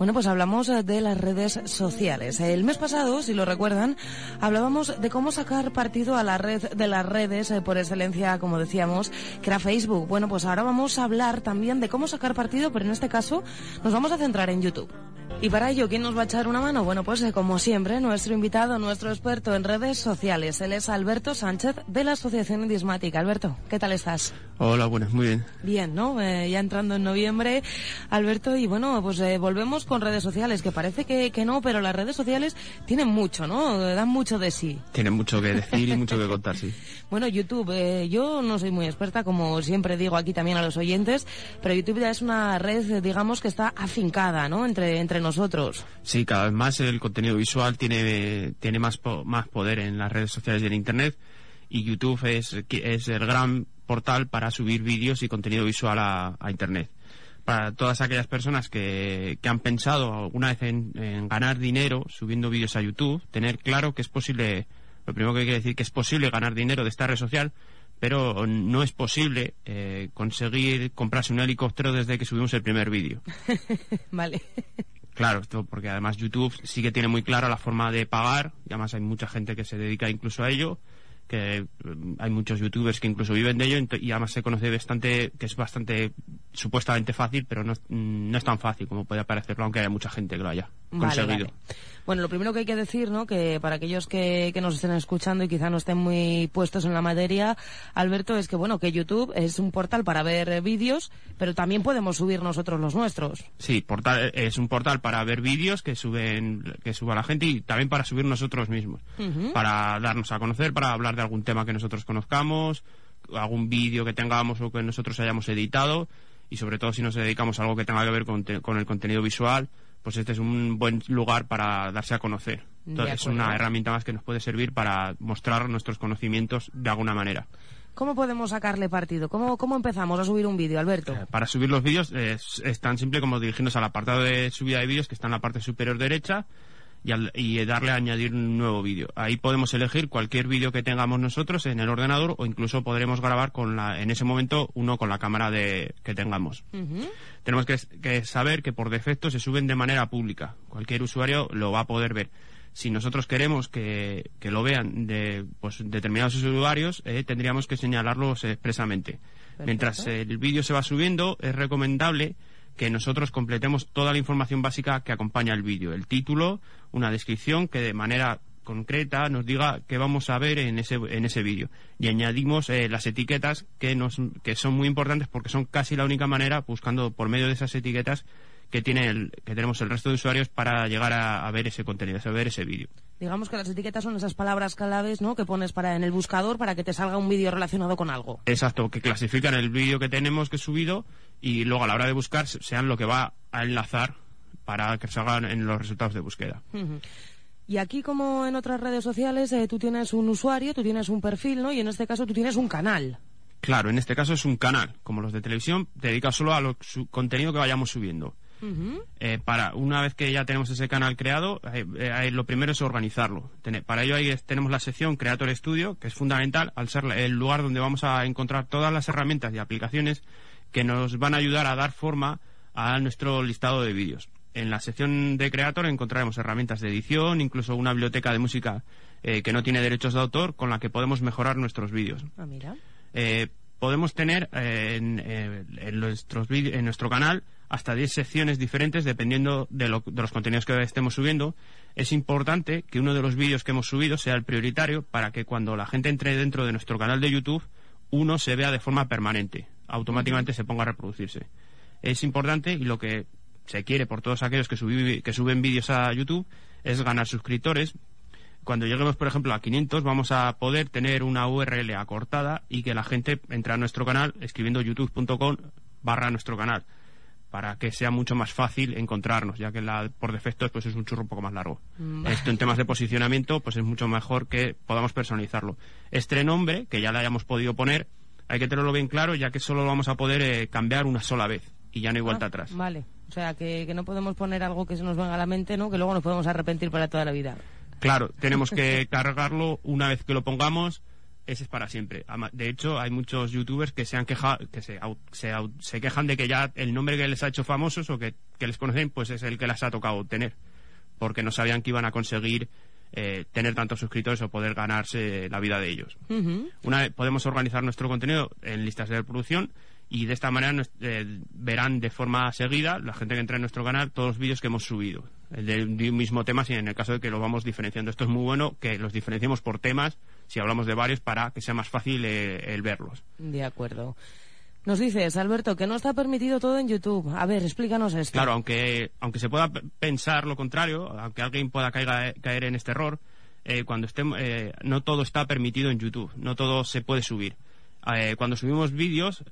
Bueno, pues hablamos eh, de las redes sociales. El mes pasado, si lo recuerdan, hablábamos de cómo sacar partido a la red de las redes eh, por excelencia, como decíamos, que era Facebook. Bueno, pues ahora vamos a hablar también de cómo sacar partido, pero en este caso nos vamos a centrar en YouTube. Y para ello, ¿quién nos va a echar una mano? Bueno, pues eh, como siempre, nuestro invitado, nuestro experto en redes sociales. Él es Alberto Sánchez de la Asociación Indismática. Alberto, ¿qué tal estás? Hola, buenas, muy bien. Bien, ¿no? Eh, ya entrando en noviembre, Alberto, y bueno, pues eh, volvemos con redes sociales, que parece que, que, no, pero las redes sociales tienen mucho, ¿no? Dan mucho de sí. Tienen mucho que decir y mucho que contar, sí. Bueno, YouTube, yo no soy muy experta, como siempre digo aquí también a los oyentes, pero YouTube ya es una red, digamos, que está afincada, ¿no? Entre, entre nosotros. Sí, cada vez más el contenido visual tiene, tiene más, más poder en las redes sociales y en Internet y YouTube es, es el gran portal para subir vídeos y contenido visual a, a Internet. Para todas aquellas personas que, que han pensado alguna vez en, en, ganar dinero subiendo vídeos a YouTube, tener claro que es posible, lo primero que que decir que es posible ganar dinero de esta red social, pero no es posible eh, conseguir comprarse un helicóptero desde que subimos el primer vídeo. vale. Claro, esto porque además YouTube sí que tiene muy clara la forma de pagar, y además hay mucha gente que se dedica incluso a ello, que hay muchos youtubers que incluso viven de ello y además se conoce bastante que es bastante supuestamente fácil pero no, no es tan fácil como puede parecerlo aunque haya mucha gente que lo haya vale, conseguido vale. Bueno lo primero que hay que decir no que para aquellos que, que, nos estén escuchando y quizá no estén muy puestos en la materia Alberto es que bueno que YouTube es un portal para ver vídeos pero también podemos subir nosotros los nuestros. Sí portal es un portal para ver vídeos que suben que suba la gente y también para subir nosotros mismos. Uh -huh. para darnos a conocer para hablar de algún tema que nosotros conozcamos, algún vídeo que tengamos o que nosotros hayamos editado y sobre todo si nos dedicamos a algo que tenga que ver con, con el contenido visual, pues este es un buen lugar para darse a conocer. Entonces, es una herramienta más que nos puede servir para mostrar nuestros conocimientos de alguna manera. ¿Cómo podemos sacarle partido? ¿Cómo, cómo empezamos a subir un vídeo, Alberto? Eh, para subir los vídeos es, es, tan simple como dirigirnos al apartado de subida de vídeos que está en la parte superior derecha y, al, y, darle a añadir un nuevo vídeo. Ahí podemos elegir cualquier vídeo que tengamos nosotros en el ordenador o incluso podremos grabar con la, en ese momento uno con la cámara de, que tengamos. Uh -huh. Tenemos que, que, saber que por defecto se suben de manera pública. Cualquier usuario lo va a poder ver. Si nosotros queremos que, que lo vean de pues, determinados usuarios, eh, tendríamos que señalarlos expresamente. Perfecto. Mientras el vídeo se va subiendo, es recomendable que nosotros completemos toda la información básica que acompaña el vídeo, el título, una descripción que de manera concreta nos diga qué vamos a ver en ese, en ese vídeo. Y añadimos eh, las etiquetas que, nos, que son muy importantes porque son casi la única manera, buscando por medio de esas etiquetas, que, tiene el, que tenemos el resto de usuarios para llegar a, a ver ese contenido, a ver ese vídeo. Digamos que las etiquetas son esas palabras claves ¿no? que pones para en el buscador para que te salga un vídeo relacionado con algo. Exacto, que clasifican el vídeo que tenemos que subido y luego a la hora de buscar sean lo que va a enlazar para que salgan en los resultados de búsqueda. Uh -huh. Y aquí, como en otras redes sociales, eh, tú tienes un usuario, tú tienes un perfil, ¿no? Y en este caso tú tienes un canal. Claro, en este caso es un canal. Como los de televisión, dedica solo a lo, su contenido que vayamos subiendo. Uh -huh. eh, para una vez que ya tenemos ese canal creado, eh, eh, lo primero es organizarlo. Ten para ello ahí tenemos la sección Creator Studio, que es fundamental al ser el lugar donde vamos a encontrar todas las herramientas y aplicaciones que nos van a ayudar a dar forma a nuestro listado de vídeos. En la sección de Creator encontraremos herramientas de edición, incluso una biblioteca de música eh, que no tiene derechos de autor con la que podemos mejorar nuestros vídeos. Ah, mira. Podemos tener en, en, nuestros en nuestro canal hasta 10 secciones diferentes dependiendo de, lo, de, los contenidos que estemos subiendo. Es importante que uno de los vídeos que hemos subido sea el prioritario para que cuando la gente entre dentro de nuestro canal de YouTube, uno se vea de forma permanente, automáticamente se ponga a reproducirse. Es importante y lo que se quiere por todos aquellos que, que suben vídeos a YouTube es ganar suscriptores. Cuando lleguemos, por ejemplo, a 500, vamos a poder tener una URL acortada y que la gente entre a nuestro canal escribiendo youtube.com barra nuestro canal. Para que sea mucho más fácil encontrarnos, ya que la, por defecto pues es un churro un poco más largo. Esto en temas de posicionamiento pues es mucho mejor que podamos personalizarlo. Este nombre, que ya le hayamos podido poner, hay que tenerlo bien claro, ya que solo lo vamos a poder eh, cambiar una sola vez y ya no hay vuelta Ah, atrás. Vale. O sea, que, que no podemos poner algo que se nos venga a la mente, ¿no? Que luego nos podemos arrepentir para toda la vida. Claro, tenemos que cargarlo una vez que lo pongamos, ese es para siempre. De hecho, hay muchos youtubers que se han quejado, que se, quejan de que ya el nombre que les ha hecho famosos o que, que les conocen, pues es el que les ha tocado obtener. Porque no sabían que iban a conseguir eh, tener tantos suscriptores o poder ganarse la vida de ellos. Una vez podemos organizar nuestro contenido en listas de reproducción y de esta manera eh, verán de forma seguida la gente que entra en nuestro canal todos los vídeos que hemos subido. De un mismo tema, si en el caso de que lo vamos diferenciando. Esto es muy bueno que los diferenciemos por temas, si hablamos de varios, para que sea más fácil eh, el verlos. De acuerdo. Nos dices, Alberto, que no está permitido todo en YouTube. A ver, explícanos esto. Claro, aunque, aunque se pueda pensar lo contrario, aunque alguien pueda caiga- caer en este error, eh, cuando estemos, eh, no todo está permitido en YouTube, no todo se puede subir. Eh, cuando subimos vídeos,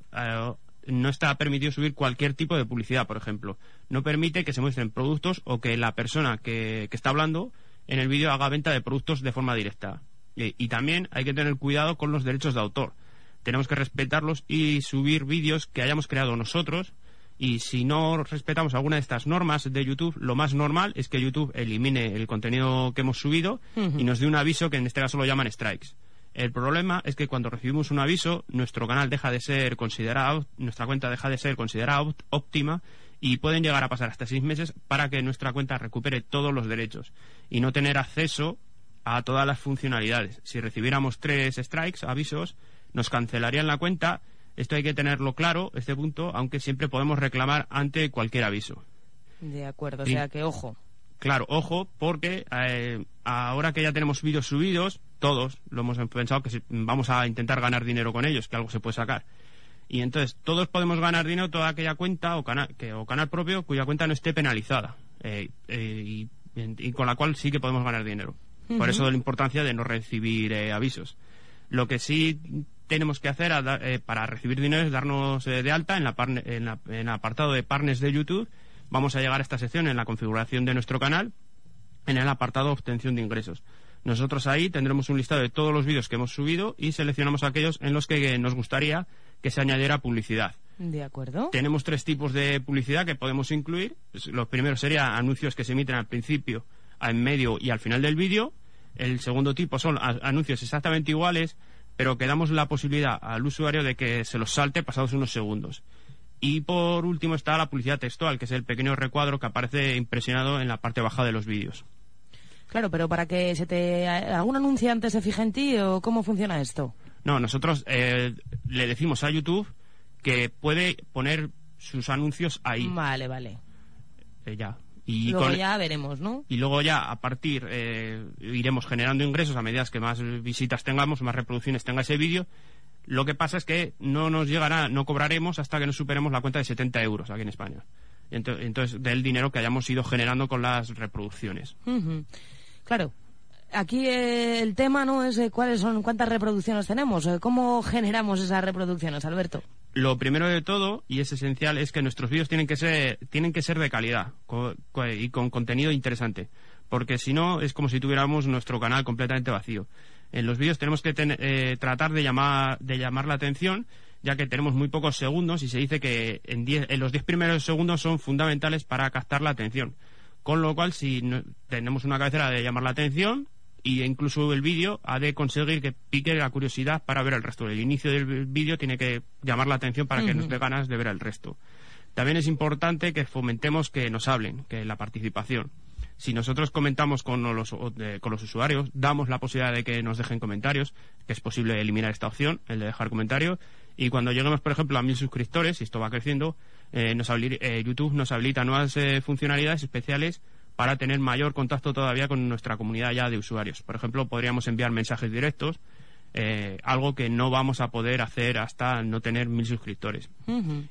no está permitido subir cualquier tipo de publicidad, por ejemplo. No permite que se muestren productos o que la persona que, que está hablando en el vídeo haga venta de productos de forma directa. Y, y también hay que tener cuidado con los derechos de autor. Tenemos que respetarlos y subir vídeos que hayamos creado nosotros y si no respetamos alguna de estas normas de YouTube, lo más normal es que YouTube elimine el contenido que hemos subido y nos dé un aviso que en este caso lo llaman strikes. El problema es que cuando recibimos un aviso, nuestro canal deja de ser considerado, nuestra cuenta deja de ser considerada óptima y pueden llegar a pasar hasta seis meses para que nuestra cuenta recupere todos los derechos y no tener acceso a todas las funcionalidades. Si recibiéramos tres strikes, avisos, nos cancelarían la cuenta. Esto hay que tenerlo claro, este punto, aunque siempre podemos reclamar ante cualquier aviso. De acuerdo, o sea que ojo. Claro, ojo, porque eh, ahora que ya tenemos vídeos subidos, todos lo hemos pensado que si- vamos a intentar ganar dinero con ellos, que algo se puede sacar. Y entonces todos podemos ganar dinero toda aquella cuenta o, cana- que, o canal propio cuya cuenta no esté penalizada eh, eh, y, y con la cual sí que podemos ganar dinero. Por eso la importancia de no recibir eh, avisos. Lo que sí tenemos que hacer da- para recibir dinero es darnos de alta en, la en, la- en el apartado de partners de YouTube. Vamos a llegar a esta sección en la configuración de nuestro canal en el apartado obtención de ingresos. Nosotros ahí tendremos un listado de todos los vídeos que hemos subido y seleccionamos aquellos en los que nos gustaría que se añadiera publicidad. De acuerdo. Tenemos tres tipos de publicidad que podemos incluir. Los primeros serían anuncios que se emiten al principio, en medio y al final del vídeo. El segundo tipo son anuncios exactamente iguales, pero que damos la posibilidad al usuario de que se los salte pasados unos segundos. Y por último está la publicidad textual, que es el pequeño recuadro que aparece impresionado en la parte baja de los vídeos. Claro, pero para que se te algún anunciante se fije en ti o cómo funciona esto. No, nosotros eh, le decimos a YouTube que puede poner sus anuncios ahí. Vale, vale. eh, ya. Y Luego con- ya veremos, ¿no? y luego ya a partir eh, iremos generando ingresos a medida que más visitas tengamos, más reproducciones tenga ese vídeo. Lo que pasa es que no nos llegará, no cobraremos hasta que no superemos la cuenta de 70 euros aquí en España. Ento- Entonces, del dinero que hayamos ido generando con las reproducciones. Claro. Aquí eh, el tema no es eh, cuáles son cuántas reproducciones tenemos, eh, cómo generamos esas reproducciones, Alberto. Lo primero de todo, y es esencial, es que nuestros vídeos tienen que ser, tienen que ser de calidad co- co- y con contenido interesante. Porque si no, es como si tuviéramos nuestro canal completamente vacío. En los vídeos tenemos que ten- eh, tratar de llamar, de llamar la atención, ya que tenemos muy pocos segundos y se dice que en, diez- en los 10 primeros segundos son fundamentales para captar la atención. Con lo cual, si no- tenemos una cabecera de llamar la atención, y incluso el vídeo ha de conseguir que pique la curiosidad para ver el resto. El inicio del vídeo tiene que llamar la atención para que nos dé ganas de ver el resto. También es importante que fomentemos que nos hablen, que la participación. Si nosotros comentamos con los, con los usuarios, damos la posibilidad de que nos dejen comentarios, que es posible eliminar esta opción, el de dejar comentarios, y cuando lleguemos, por ejemplo, a mil suscriptores, y esto va creciendo, eh, nos eh, YouTube nos habilita nuevas eh, funcionalidades especiales para tener mayor contacto todavía con nuestra comunidad ya de usuarios. Por ejemplo, podríamos enviar mensajes directos, eh, algo que no vamos a poder hacer hasta no tener mil suscriptores.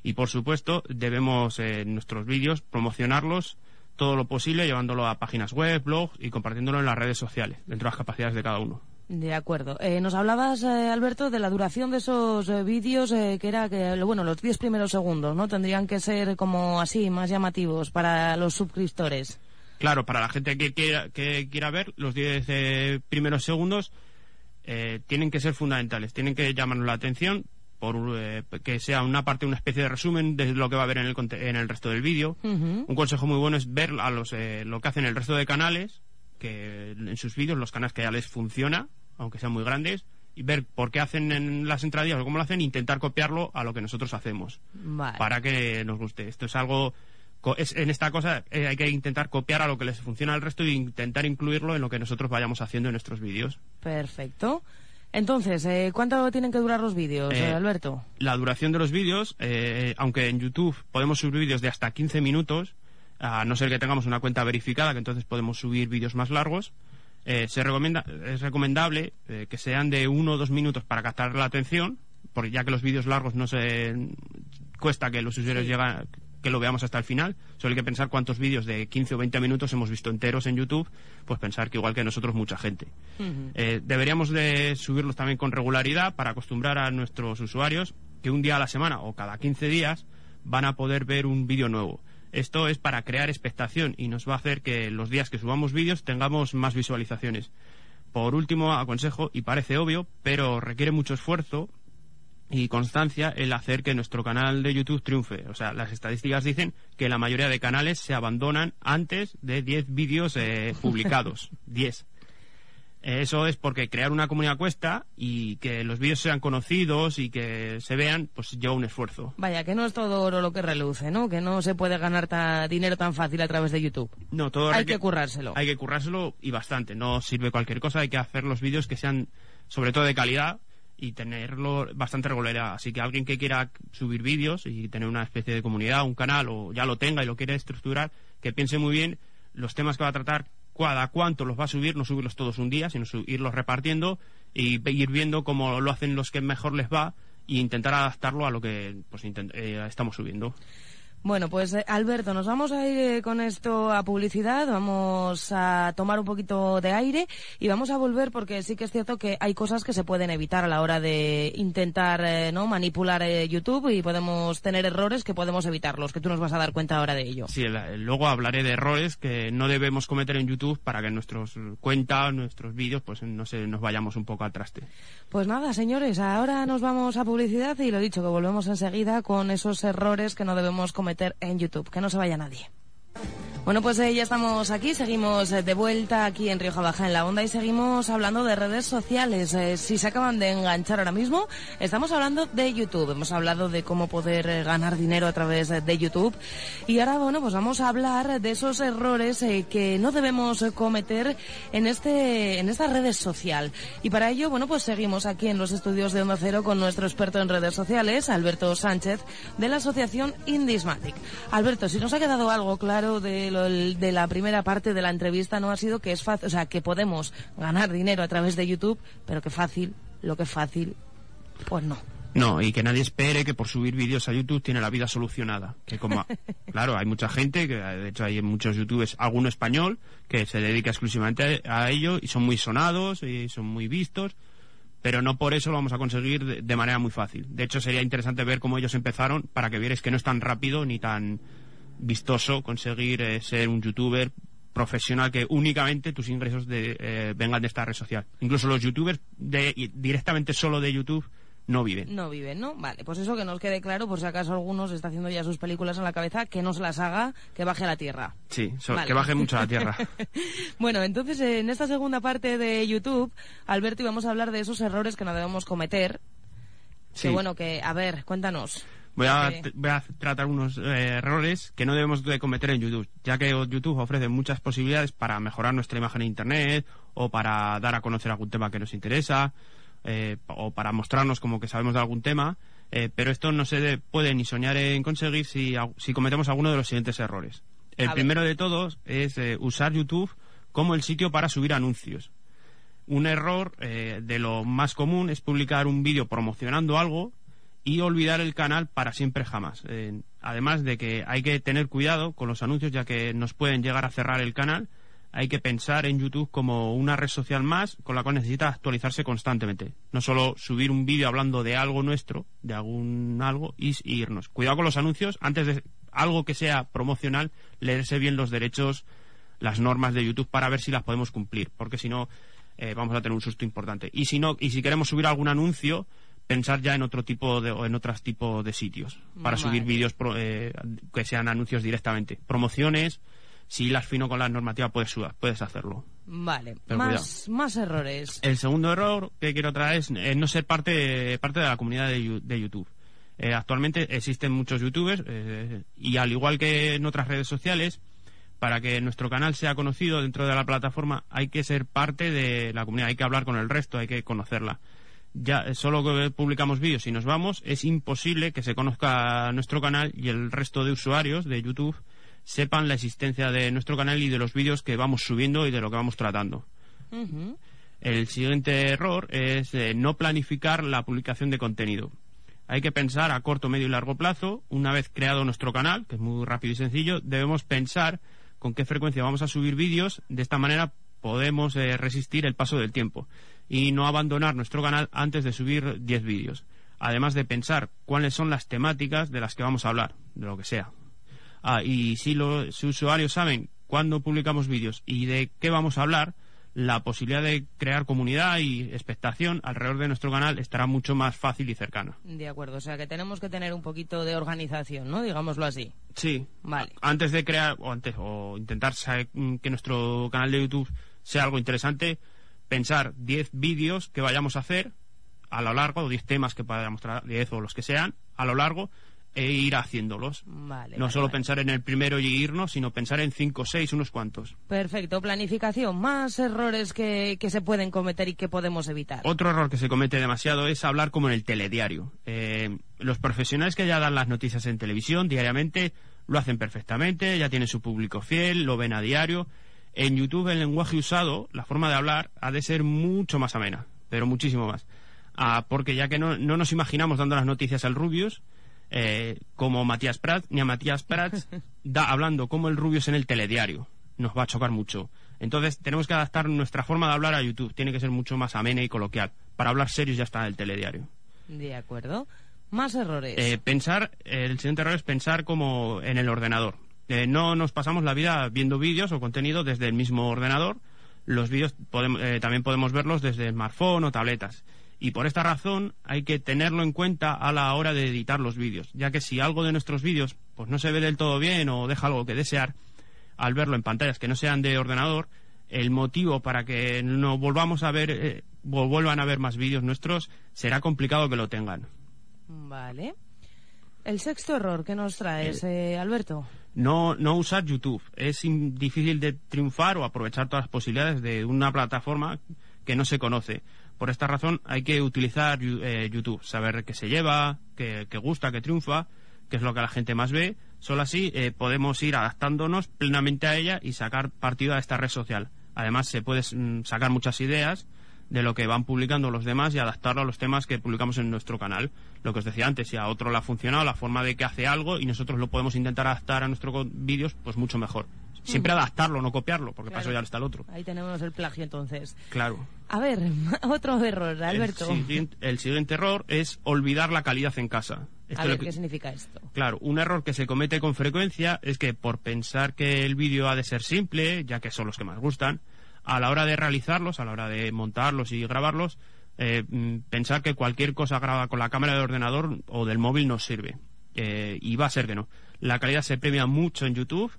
Y por supuesto, debemos eh, nuestros vídeos promocionarlos todo lo posible, llevándolo a páginas web, blogs y compartiéndolo en las redes sociales, dentro de las capacidades de cada uno. De acuerdo. Eh, nos hablabas, eh, Alberto, de la duración de esos eh, vídeos, que era que, bueno, los 10 primeros segundos, ¿no? Tendrían que ser como así, más llamativos para los suscriptores. Claro, para la gente que quiera, que quiera ver, los 10 primeros segundos tienen que ser fundamentales, tienen que llamarnos la atención por que sea una parte, una especie de resumen de lo que va a ver en el, en el resto del vídeo. Un consejo muy bueno es ver a los, lo que hacen el resto de canales, que en sus vídeos, los canales que ya les funciona, aunque sean muy grandes, y ver por qué hacen en las entradillas o cómo lo hacen, e intentar copiarlo a lo que nosotros hacemos. Para que nos guste. Esto es algo. Es, en esta cosa eh, hay que intentar copiar a lo que les funciona al resto e intentar incluirlo en lo que nosotros vayamos haciendo en nuestros vídeos. Perfecto. Entonces, eh, ¿cuánto tienen que durar los vídeos, eh, Alberto? La duración de los vídeos, aunque en YouTube podemos subir vídeos de hasta 15 minutos, a no ser que tengamos una cuenta verificada, que entonces podemos subir vídeos más largos, eh, se recomienda, es recomendable eh, que sean de uno o dos minutos para captar la atención, porque ya que los vídeos largos no se cuesta que los usuarios lleguen, que lo veamos hasta el final. Solo hay que pensar cuántos vídeos de 15 o 20 minutos hemos visto enteros en YouTube, pues pensar que igual que nosotros mucha gente. Eh, deberíamos de subirlos también con regularidad para acostumbrar a nuestros usuarios que un día a la semana o cada 15 días van a poder ver un vídeo nuevo. Esto es para crear expectación y nos va a hacer que los días que subamos vídeos tengamos más visualizaciones. Por último, aconsejo, y parece obvio, pero requiere mucho esfuerzo y constancia el hacer que nuestro canal de YouTube triunfe. O sea, las estadísticas dicen que la mayoría de canales se abandonan antes de 10 vídeos eh, publicados. 10. Eso es porque crear una comunidad cuesta y que los vídeos sean conocidos y que se vean, pues lleva un esfuerzo. Vaya, que no es todo oro lo que reluce, ¿no? Que no se puede ganar dinero tan fácil a través de YouTube. No, todo hay que, currárselo. Hay que currárselo y bastante. No sirve cualquier cosa, hay que hacer los vídeos que sean sobre todo de calidad y tenerlo bastante regular. Así que alguien que quiera subir vídeos y tener una especie de comunidad, un canal o ya lo tenga y lo quiere estructurar, que piense muy bien los temas que va a tratar, cada cuánto los va a subir, no subirlos todos un día, sino irlos repartiendo y ir viendo cómo lo hacen los que mejor les va e intentar adaptarlo a lo que pues, eh, estamos subiendo. Bueno, pues eh, Alberto, nos vamos a ir eh, con esto a publicidad, vamos a tomar un poquito de aire y vamos a volver porque sí que es cierto que hay cosas que se pueden evitar a la hora de intentar eh, no manipular YouTube y podemos tener errores que podemos evitarlos, que tú nos vas a dar cuenta ahora de ello. Sí, luego hablaré de errores que no debemos cometer en YouTube para que nuestros cuentas, nuestros vídeos, pues no se nos vayamos un poco al traste. Pues nada, señores, ahora nos vamos a publicidad y lo dicho, que volvemos enseguida con esos errores que no debemos cometer en YouTube. Que no se vaya nadie. Bueno, pues eh, ya estamos aquí, seguimos eh, de vuelta aquí en Rioja Baja en la Onda y seguimos hablando de redes sociales. Eh, si se acaban de enganchar ahora mismo, estamos hablando de YouTube. Hemos hablado de cómo poder ganar dinero a través de YouTube y ahora, bueno, pues vamos a hablar de esos errores que no debemos cometer en este en esta red social. Y para ello, bueno, pues seguimos aquí en los estudios de Onda Cero con nuestro experto en redes sociales, Alberto Sánchez, de la asociación Indismatic. Alberto, si nos ha quedado algo claro de de la primera parte de la entrevista no ha sido que es fácil, o sea, que podemos ganar dinero a través de YouTube, pero que fácil, lo que es fácil, pues no. No, y que nadie espere que por subir vídeos a YouTube tiene la vida solucionada. Que como, claro, hay mucha gente, que de hecho hay muchos youtubers, alguno español, que se dedica exclusivamente a ello y son muy sonados y son muy vistos, pero no por eso lo vamos a conseguir de, manera muy fácil. De hecho, sería interesante ver cómo ellos empezaron para que vierais que no es tan rápido ni tan vistoso conseguir eh, ser un youtuber profesional que únicamente tus ingresos de, eh, vengan de esta red social. Incluso los youtubers de, directamente solo de YouTube no viven. No viven, ¿no? Vale, pues eso que nos quede claro, por si acaso algunos está haciendo ya sus películas en la cabeza, que no se las haga, que baje a la tierra. Sí, que baje mucho a la tierra. bueno, entonces en esta segunda parte de YouTube, Alberto, íbamos a hablar de esos errores que no debemos cometer. Sí. Que bueno, que, a ver, cuéntanos. Voy a, voy a tratar unos eh, errores que no debemos de cometer en YouTube, ya que YouTube ofrece muchas posibilidades para mejorar nuestra imagen en Internet o para dar a conocer algún tema que nos interesa eh, o para mostrarnos como que sabemos de algún tema, eh, pero esto no se puede ni soñar en conseguir si, si cometemos alguno de los siguientes errores. El primero de todos es usar YouTube como el sitio para subir anuncios. Un error de lo más común es publicar un vídeo promocionando algo y olvidar el canal para siempre jamás. Eh, además de que hay que tener cuidado con los anuncios ya que nos pueden llegar a cerrar el canal hay que pensar en YouTube como una red social más con la cual necesita actualizarse constantemente. No solo subir un vídeo hablando de algo nuestro, de algún algo, y, y irnos. Cuidado con los anuncios, antes de algo que sea promocional, leerse bien los derechos, las normas de YouTube para ver si las podemos cumplir, porque si no, eh, vamos a tener un susto importante. Y si no, y si queremos subir algún anuncio, pensar ya en otro tipo de, o en otros tipos de sitios para Vale. subir vídeos pro- eh, que sean anuncios directamente. Promociones, si las fino con la normativa puedes puedes hacerlo. Vale, Pero más, más errores. El segundo error que quiero traer es eh, no ser parte, parte de la comunidad de, de YouTube. Eh, actualmente existen muchos youtubers eh, y al igual que en otras redes sociales, para que nuestro canal sea conocido dentro de la plataforma hay que ser parte de la comunidad, hay que hablar con el resto, hay que conocerla. Ya eh, solo que publicamos vídeos y nos vamos, es imposible que se conozca nuestro canal y el resto de usuarios de YouTube sepan la existencia de nuestro canal y de los vídeos que vamos subiendo y de lo que vamos tratando. El siguiente error es eh, no planificar la publicación de contenido. Hay que pensar a corto, medio y largo plazo. Una vez creado nuestro canal, que es muy rápido y sencillo, debemos pensar con qué frecuencia vamos a subir vídeos. De esta manera podemos eh, resistir el paso del tiempo y no abandonar nuestro canal antes de subir 10 vídeos. Además de pensar cuáles son las temáticas de las que vamos a hablar, de lo que sea. Ah, y si los usuarios saben cuándo publicamos vídeos y de qué vamos a hablar, la posibilidad de crear comunidad y expectación alrededor de nuestro canal estará mucho más fácil y cercana. De acuerdo, o sea que tenemos que tener un poquito de organización, ¿no? Digámoslo así. Sí. Vale. Antes de crear o antes o intentar que nuestro canal de YouTube sea algo interesante, pensar 10 vídeos que vayamos a hacer a lo largo, o 10 temas que vayamos a 10 o los que sean, a lo largo e ir haciéndolos. Vale. no vale, solo vale. pensar en el primero y irnos, sino pensar en 5 o 6, unos cuantos. Perfecto, planificación. Más errores que, que se pueden cometer y que podemos evitar. Otro error que se comete demasiado es hablar como en el telediario. Eh, los profesionales que ya dan las noticias en televisión diariamente lo hacen perfectamente, ya tienen su público fiel, lo ven a diario. En YouTube el lenguaje usado, la forma de hablar, ha de ser mucho más amena, pero muchísimo más. Ah, porque ya que no, no nos imaginamos dando las noticias al Rubius, eh, como Matías Prats, ni a Matías Prats da, hablando como el Rubius en el telediario. Nos va a chocar mucho. Entonces tenemos que adaptar nuestra forma de hablar a YouTube. Tiene que ser mucho más amena y coloquial. Para hablar serios ya está en el telediario. De acuerdo. Más errores. Eh, pensar, el siguiente error es pensar como en el ordenador. Eh, no nos pasamos la vida viendo vídeos o contenido desde el mismo ordenador. Los vídeos podem- eh, también podemos verlos desde smartphone o tabletas. Y por esta razón hay que tenerlo en cuenta a la hora de editar los vídeos, ya que si algo de nuestros vídeos pues no se ve del todo bien o deja algo que desear, al verlo en pantallas que no sean de ordenador, el motivo para que no volvamos a ver, eh, vuelvan a ver más vídeos nuestros, será complicado que lo tengan. Vale. El sexto error que nos traes, eh, Alberto. no, no usar YouTube. Es in- difícil de triunfar o aprovechar todas las posibilidades de una plataforma que no se conoce. Por esta razón hay que utilizar eh, YouTube, saber qué se lleva, qué, qué gusta, qué triunfa, qué es lo que la gente más ve. Solo así eh, podemos ir adaptándonos plenamente a ella y sacar partido a esta red social. Además se puede mm, sacar muchas ideas de lo que van publicando los demás y adaptarlo a los temas que publicamos en nuestro canal. Lo que os decía antes, si a otro le ha funcionado la forma de que hace algo y nosotros lo podemos intentar adaptar a nuestros vídeos, pues mucho mejor. Siempre adaptarlo, no copiarlo, porque para eso Claro. ya está el otro. Ahí tenemos el plagio entonces. Claro. A ver, otro error, Alberto. El siguiente, el siguiente error es olvidar la calidad en casa. Esto A lo ver, que- ¿qué significa esto? Claro, un error que se comete con frecuencia es que por pensar que el vídeo ha de ser simple, ya que son los que más gustan, a la hora de realizarlos, a la hora de montarlos y grabarlos, eh, mm, pensar que cualquier cosa grabada con la cámara de ordenador o del móvil nos sirve. Eh, y va a ser que no. La calidad se premia mucho en YouTube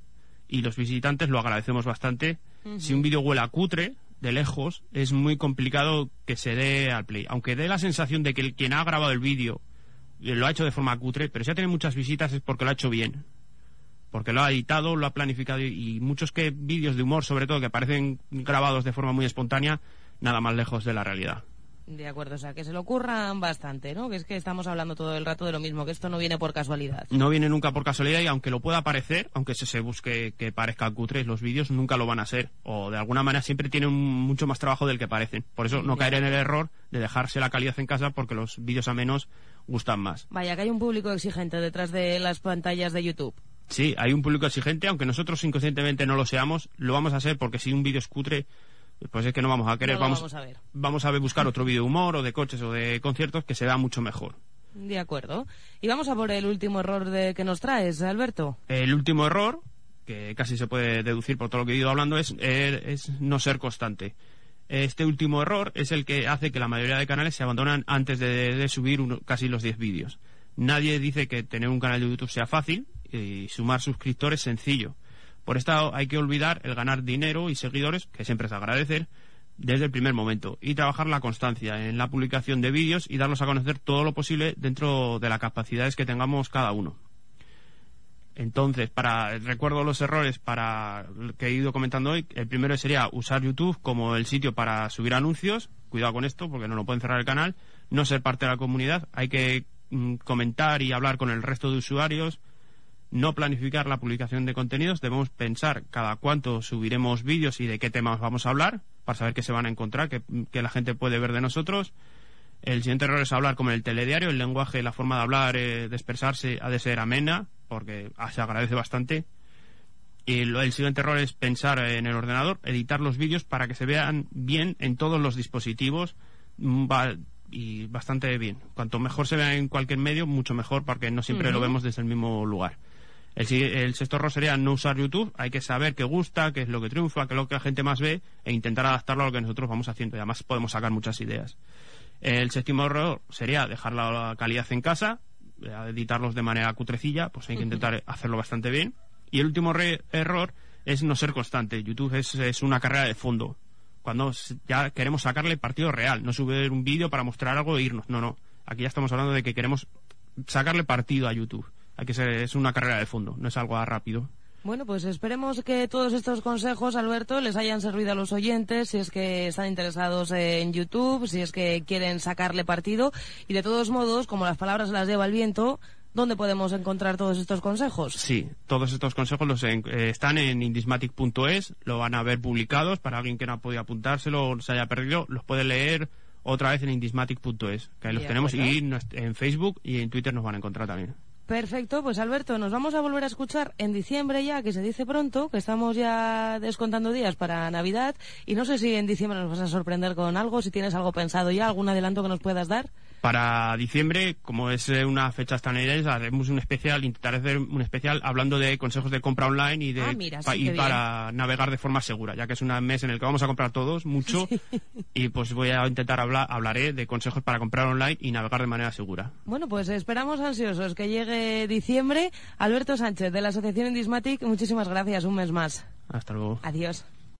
y los visitantes lo agradecemos bastante. Si un vídeo huele a cutre, de lejos, es muy complicado que se dé al play. Aunque dé la sensación de que el, quien ha grabado el vídeo lo ha hecho de forma cutre, pero si ha tenido muchas visitas es porque lo ha hecho bien. Porque lo ha editado, lo ha planificado y, y muchos que vídeos de humor, sobre todo, que parecen grabados de forma muy espontánea, nada más lejos de la realidad. De acuerdo, o sea, que se lo ocurran bastante, ¿no? Que es que estamos hablando todo el rato de lo mismo, que esto no viene por casualidad. No viene nunca por casualidad y aunque lo pueda parecer, aunque se, se busque que parezca cutres, los vídeos nunca lo van a ser. O de alguna manera siempre tienen mucho más trabajo del que parecen. Por eso no caer en el error de dejarse la calidad en casa porque los vídeos a menos gustan más. Vaya, que hay un público exigente detrás de las pantallas de YouTube. Sí, hay un público exigente, aunque nosotros inconscientemente no lo seamos, lo vamos a hacer porque si un vídeo es cutre, pues es que no vamos a querer. No vamos, vamos a ver. vamos a ver buscar otro vídeo de humor o de coches o de conciertos que se vea mucho mejor. De acuerdo. Y vamos a por el último error de que nos traes, Alberto. El último error, que casi se puede deducir por todo lo que he ido hablando, es, es no ser constante. Este último error es el que hace que la mayoría de canales se abandonan antes de, de subir uno- casi los 10 vídeos. Nadie dice que tener un canal de YouTube sea fácil y sumar suscriptores sencillo. Por esto hay que olvidar el ganar dinero y seguidores, que siempre es agradecer, desde el primer momento y trabajar la constancia en la publicación de vídeos y darlos a conocer todo lo posible dentro de las capacidades que tengamos cada uno. Entonces, para recuerdo los errores para que he ido comentando hoy. El primero sería usar YouTube como el sitio para subir anuncios. Cuidado con esto, porque no lo pueden cerrar el canal. No ser parte de la comunidad. Hay que mm, comentar y hablar con el resto de usuarios. No planificar la publicación de contenidos. Debemos pensar cada cuánto subiremos vídeos y de qué temas vamos a hablar para saber qué se van a encontrar, qué, qué la gente puede ver de nosotros. El siguiente error es hablar como en el telediario. El lenguaje, la forma de hablar, eh, de expresarse, ha de ser amena, porque ah, se agradece bastante. Y lo- el siguiente error es pensar en el ordenador, editar los vídeos para que se vean bien en todos los dispositivos mm, va- y bastante bien. Cuanto mejor se vea en cualquier medio, mucho mejor, porque no siempre lo vemos desde el mismo lugar. El, sexto error sería no usar YouTube. Hay que saber qué gusta, qué es lo que triunfa, qué es lo que la gente más ve e intentar adaptarlo a lo que nosotros vamos haciendo. Y además podemos sacar muchas ideas. El séptimo error sería dejar la calidad en casa, eh, editarlos de manera cutrecilla, pues hay que intentar hacerlo bastante bien. Y el último error es no ser constante. YouTube es, es una carrera de fondo. Cuando ya queremos sacarle partido real, no subir un vídeo para mostrar algo e irnos. No, no. Aquí ya estamos hablando de que queremos sacarle partido a YouTube. Hay que ser, es una carrera de fondo, no es algo rápido. Bueno, pues esperemos que todos estos consejos, Alberto, les hayan servido a los oyentes, si es que están interesados en YouTube, si es que quieren sacarle partido. Y de todos modos, como las palabras las lleva el viento, ¿dónde podemos encontrar todos estos consejos? Sí, todos estos consejos los en- eh, están en indismatic.es, lo van a ver publicados para alguien que no ha podido apuntárselo o se haya perdido, los puede leer otra vez en indismatic.es, que ahí los tenemos acuerdo. y en Facebook y en Twitter nos van a encontrar también. Perfecto, pues Alberto, nos vamos a volver a escuchar en diciembre ya, que se dice pronto, que estamos ya descontando días para Navidad, y no sé si en diciembre nos vas a sorprender con algo, si tienes algo pensado ya, algún adelanto que nos puedas dar. Para diciembre, como es eh, una fecha estadounidense, haremos un especial, intentaré hacer un especial hablando de consejos de compra online y de Ah, mira, sí, pa- qué y bien. para navegar de forma segura, ya que es un mes en el que vamos a comprar todos mucho y pues voy a intentar hablar, hablaré de consejos para comprar online y navegar de manera segura. Bueno, pues esperamos ansiosos que llegue diciembre. Alberto Sánchez, de la Asociación Indismatic, muchísimas gracias, un mes más. Hasta luego. Adiós.